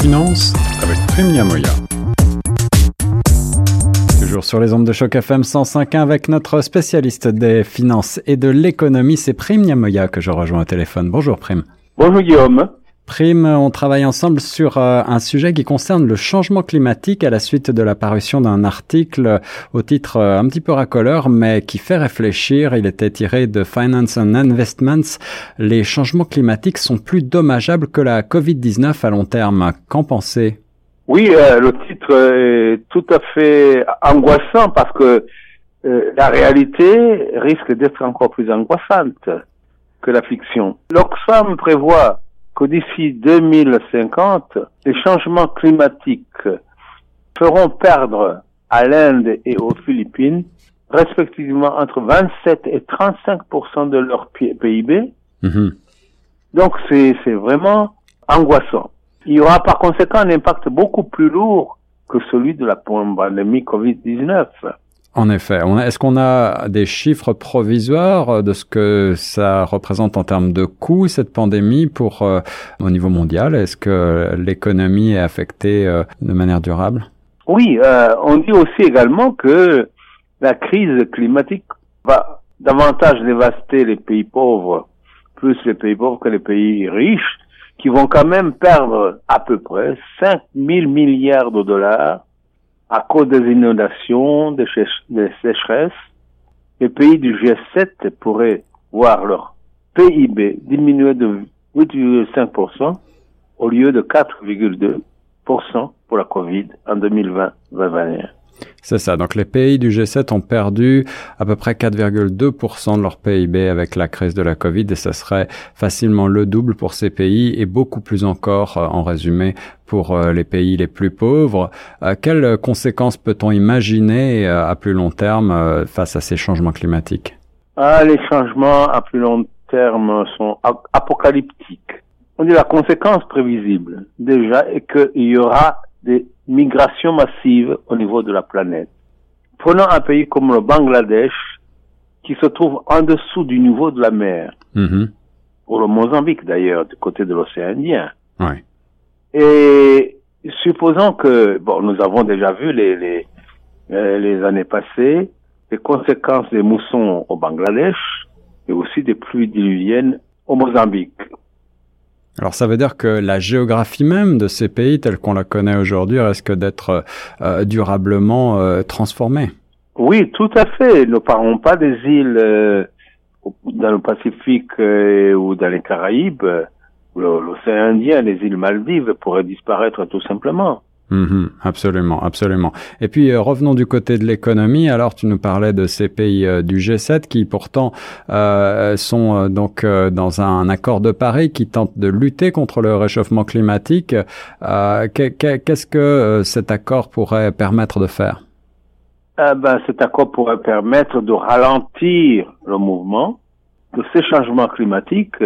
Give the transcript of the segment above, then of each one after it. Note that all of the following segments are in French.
Finance avec Prime Yamoya. Toujours sur les ondes de choc FM 105.1 avec notre spécialiste des finances et de l'économie, c'est Prime Yamoya que je rejoins au téléphone. Bonjour Prime. Bonjour Guillaume. On travaille ensemble sur euh, un sujet qui concerne le changement climatique à la suite de la parution d'un article au titre euh, un petit peu racoleur, mais qui fait réfléchir. Il était tiré de Finance and Investments. Les changements climatiques sont plus dommageables que la Covid-19 à long terme. Qu'en pensez? Oui, euh, le titre est tout à fait angoissant parce que la réalité risque d'être encore plus angoissante que la fiction. L'Oxfam prévoit que d'ici 2050, les changements climatiques feront perdre à l'Inde et aux Philippines respectivement entre 27 et 35% de leur PIB. Mhm. Donc c'est vraiment angoissant. Il y aura par conséquent un impact beaucoup plus lourd que celui de la pandémie Covid-19. En effet. Est-ce qu'on a des chiffres provisoires de ce que ça représente en termes de coûts, cette pandémie, pour euh, au niveau mondial? Est-ce que l'économie est affectée euh, de manière durable? Oui, euh, on dit aussi également que la crise climatique va davantage dévaster les pays pauvres, plus les pays pauvres que les pays riches, qui vont quand même perdre à peu près 5 000 milliards de dollars à cause des inondations, des, sécheresses, les pays du G7 pourraient voir leur PIB diminuer de 8,5% au lieu de 4,2% pour la Covid en 2020-2021. C'est ça. Donc les pays du G7 ont perdu à peu près 4,2% de leur PIB avec la crise de la Covid et ça serait facilement le double pour ces pays et beaucoup plus encore euh, en résumé pour euh, les pays les plus pauvres. Euh, quelles conséquences peut-on imaginer à plus long terme face à ces changements climatiques? Ah, Les changements à plus long terme sont apocalyptiques. On dit la conséquence prévisible déjà est qu'il y aura des migrations massives au niveau de la planète. Prenons un pays comme le Bangladesh, qui se trouve en dessous du niveau de la mer, mm-hmm. ou le Mozambique d'ailleurs, du côté de l'océan Indien. Ouais. Et supposons que, bon, nous avons déjà vu les, les, euh, les années passées les conséquences des moussons au Bangladesh et aussi des pluies diluviennes au Mozambique. Alors ça veut dire que la géographie même de ces pays tels qu'on la connaît aujourd'hui risque d'être euh, durablement euh, transformée. Oui, tout à fait. Nous ne parlons pas des îles euh, dans le Pacifique ou dans les Caraïbes. L'océan Indien, les îles Maldives pourraient disparaître tout simplement. Mhm, absolument, absolument. Et puis euh, revenons du côté de l'économie. Alors tu nous parlais de ces pays euh, du G7 qui pourtant euh, sont donc dans un accord de Paris qui tente de lutter contre le réchauffement climatique. Qu'est-ce que cet accord pourrait permettre de faire? Ah ben, Cet accord pourrait permettre de ralentir le mouvement de ces changements climatiques.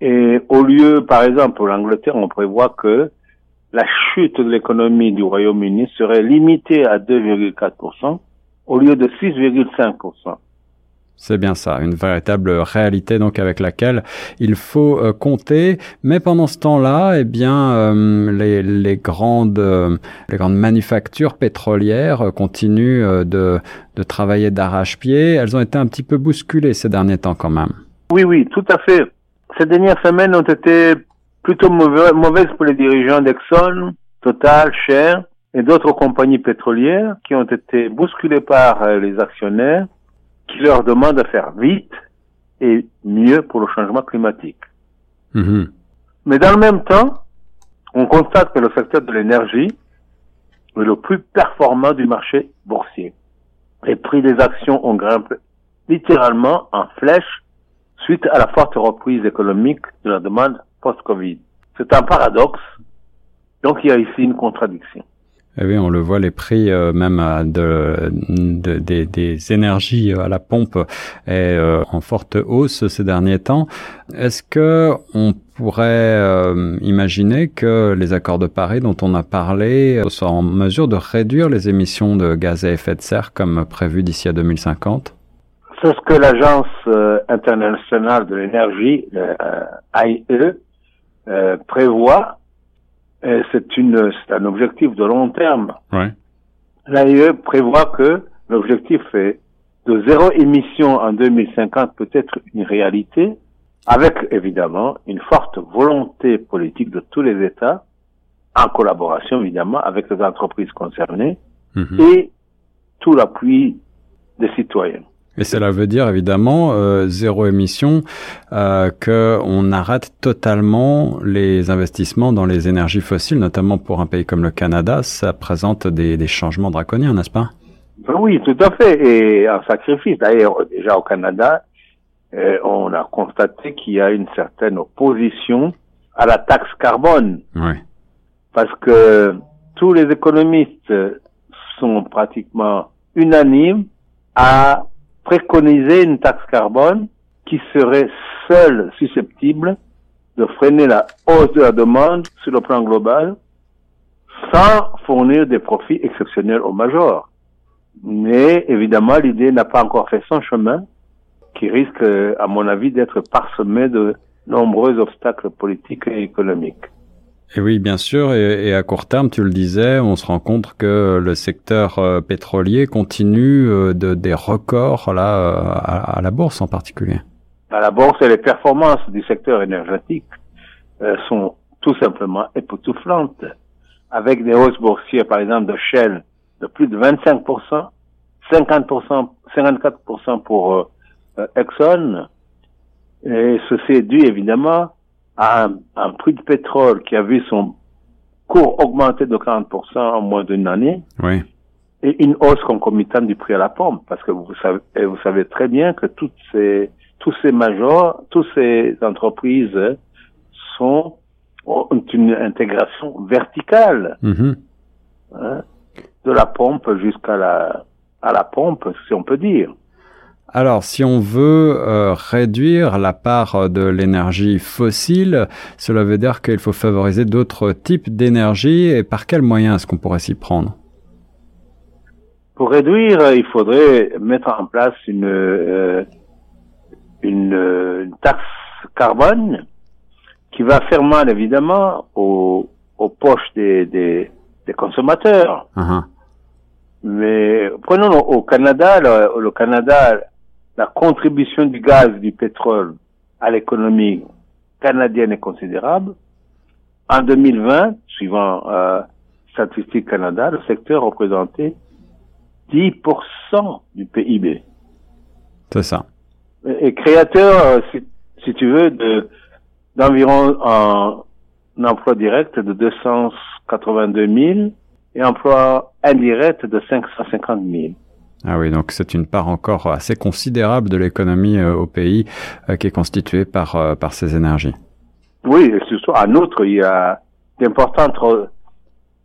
Et au lieu, par exemple, pour l'Angleterre, on prévoit que la chute de l'économie du Royaume-Uni serait limitée à 2,4% au lieu de 6,5%. C'est bien ça, une véritable réalité donc avec laquelle il faut euh, compter. Mais pendant ce temps-là, eh bien, euh, les, les, grandes euh, les grandes manufactures pétrolières continuent de, de travailler d'arrache-pied. Elles ont été un petit peu bousculées ces derniers temps quand même. Oui, oui, tout à fait. Ces dernières semaines ont été plutôt mauvaise pour les dirigeants d'Exxon, Total, Shell et d'autres compagnies pétrolières qui ont été bousculées par euh, les actionnaires qui leur demandent de faire vite et mieux pour le changement climatique. Mm-hmm. Mais dans le même temps, on constate que le secteur de l'énergie est le plus performant du marché boursier. Les prix des actions ont grimpé littéralement en flèche suite à la forte reprise économique de la demande post-Covid. C'est un paradoxe. Donc il y a ici une contradiction. Eh oui, on le voit, les prix euh, même de, de, des, des énergies à la pompe est euh, en forte hausse ces derniers temps. Est-ce que on pourrait euh, imaginer que les accords de Paris dont on a parlé soient en mesure de réduire les émissions de gaz à effet de serre comme prévu d'ici à 2050 C'est ce que l'Agence internationale de l'énergie, l'AIE, euh, prévoit c'est une, c'est un objectif de long terme. Ouais. L'AIE prévoit que l'objectif est de zéro émission en 2050 peut être une réalité, avec évidemment une forte volonté politique de tous les États, en collaboration évidemment avec les entreprises concernées Mhm. et tout l'appui des citoyens. Et cela veut dire évidemment euh, zéro émission, euh, que on arrête totalement les investissements dans les énergies fossiles, notamment pour un pays comme le Canada. Ça présente des, des changements draconiens, n'est-ce pas? Oui, tout à fait, et un sacrifice. D'ailleurs, déjà au Canada, euh, on a constaté qu'il y a une certaine opposition à la taxe carbone. Oui. parce que tous les économistes sont pratiquement unanimes à préconiser une taxe carbone qui serait seule susceptible de freiner la hausse de la demande sur le plan global sans fournir des profits exceptionnels aux majors. Mais évidemment, l'idée n'a pas encore fait son chemin, qui risque, à mon avis, d'être parsemé de nombreux obstacles politiques et économiques. Et oui, bien sûr. Et, et, à court terme, tu le disais, on se rend compte que le secteur euh, pétrolier continue euh, de, des records là euh, à, à, la bourse en particulier. À la bourse, les performances du secteur énergétique euh, sont tout simplement époustouflantes, avec des hausses boursières, par exemple, de Shell de plus de 25 50 54% pour euh, Exxon. Et ceci est dû évidemment à un, un, prix de pétrole qui a vu son cours augmenter de 40% en moins d'une année. Oui. Et une hausse concomitante du prix à la pompe. Parce que vous savez, vous savez très bien que toutes ces, tous ces majors, toutes ces entreprises sont, ont une intégration verticale. Mm -hmm. hein, de la pompe jusqu'à la, à la pompe, si on peut dire. Alors, si on veut euh, réduire la part de l'énergie fossile, cela veut dire qu'il faut favoriser d'autres types d'énergie. Et par quels moyens est-ce qu'on pourrait s'y prendre? Pour réduire, il faudrait mettre en place une, euh, une, une, taxe carbone qui va faire mal, évidemment, aux, aux poches des, des, des consommateurs. Uh -huh. Mais prenons au Canada, le, le Canada, la contribution du gaz, du pétrole à l'économie canadienne est considérable. En 2020, suivant euh, Statistique Canada, le secteur représentait 10% du PIB. C'est ça. Et, et créateur, si, si, tu veux, de d'environ un, un emploi direct de 282 000 et emploi indirect de 550 000. Ah oui, donc c'est une part encore assez considérable de l'économie euh, au pays euh, qui est constituée par, euh, par ces énergies. Oui, et surtout, en outre, il y a d'importantes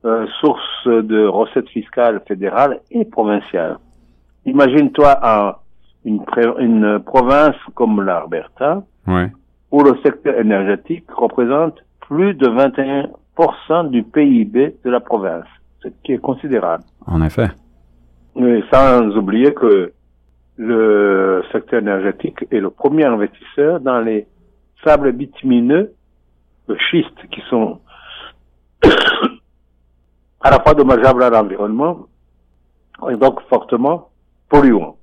euh, sources de recettes fiscales fédérales et provinciales. Imagine-toi une, une province comme l'Alberta, ouais. où le secteur énergétique représente plus de 21% du PIB de la province, ce qui est considérable. En effet. Mais sans oublier que le secteur énergétique est le premier investisseur dans les sables bitumineux de schiste qui sont à la fois dommageables à l'environnement et donc fortement polluants.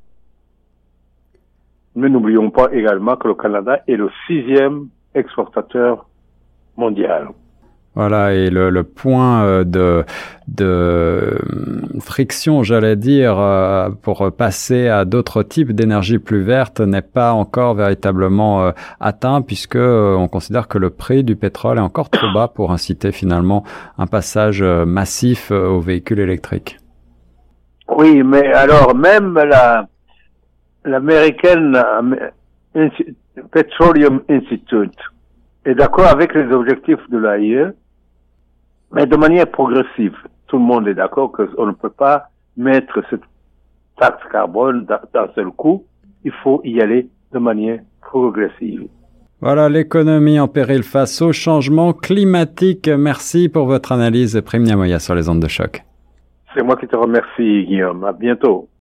Mais n'oublions pas également que le Canada est le sixième exportateur mondial. Voilà, et le, le point de, de friction, j'allais dire, pour passer à d'autres types d'énergie plus verte n'est pas encore véritablement atteint puisque on considère que le prix du pétrole est encore trop bas pour inciter finalement un passage massif aux véhicules électriques. Oui, mais alors même la l'American Petroleum Institute est d'accord avec les objectifs de l'AIE, mais de manière progressive. Tout le monde est d'accord qu'on ne peut pas mettre cette taxe carbone d'un seul coup. Il faut y aller de manière progressive. Voilà l'économie en péril face au changement climatique. Merci pour votre analyse, Prime Niamoya, sur les ondes de choc. C'est moi qui te remercie, Guillaume. À bientôt.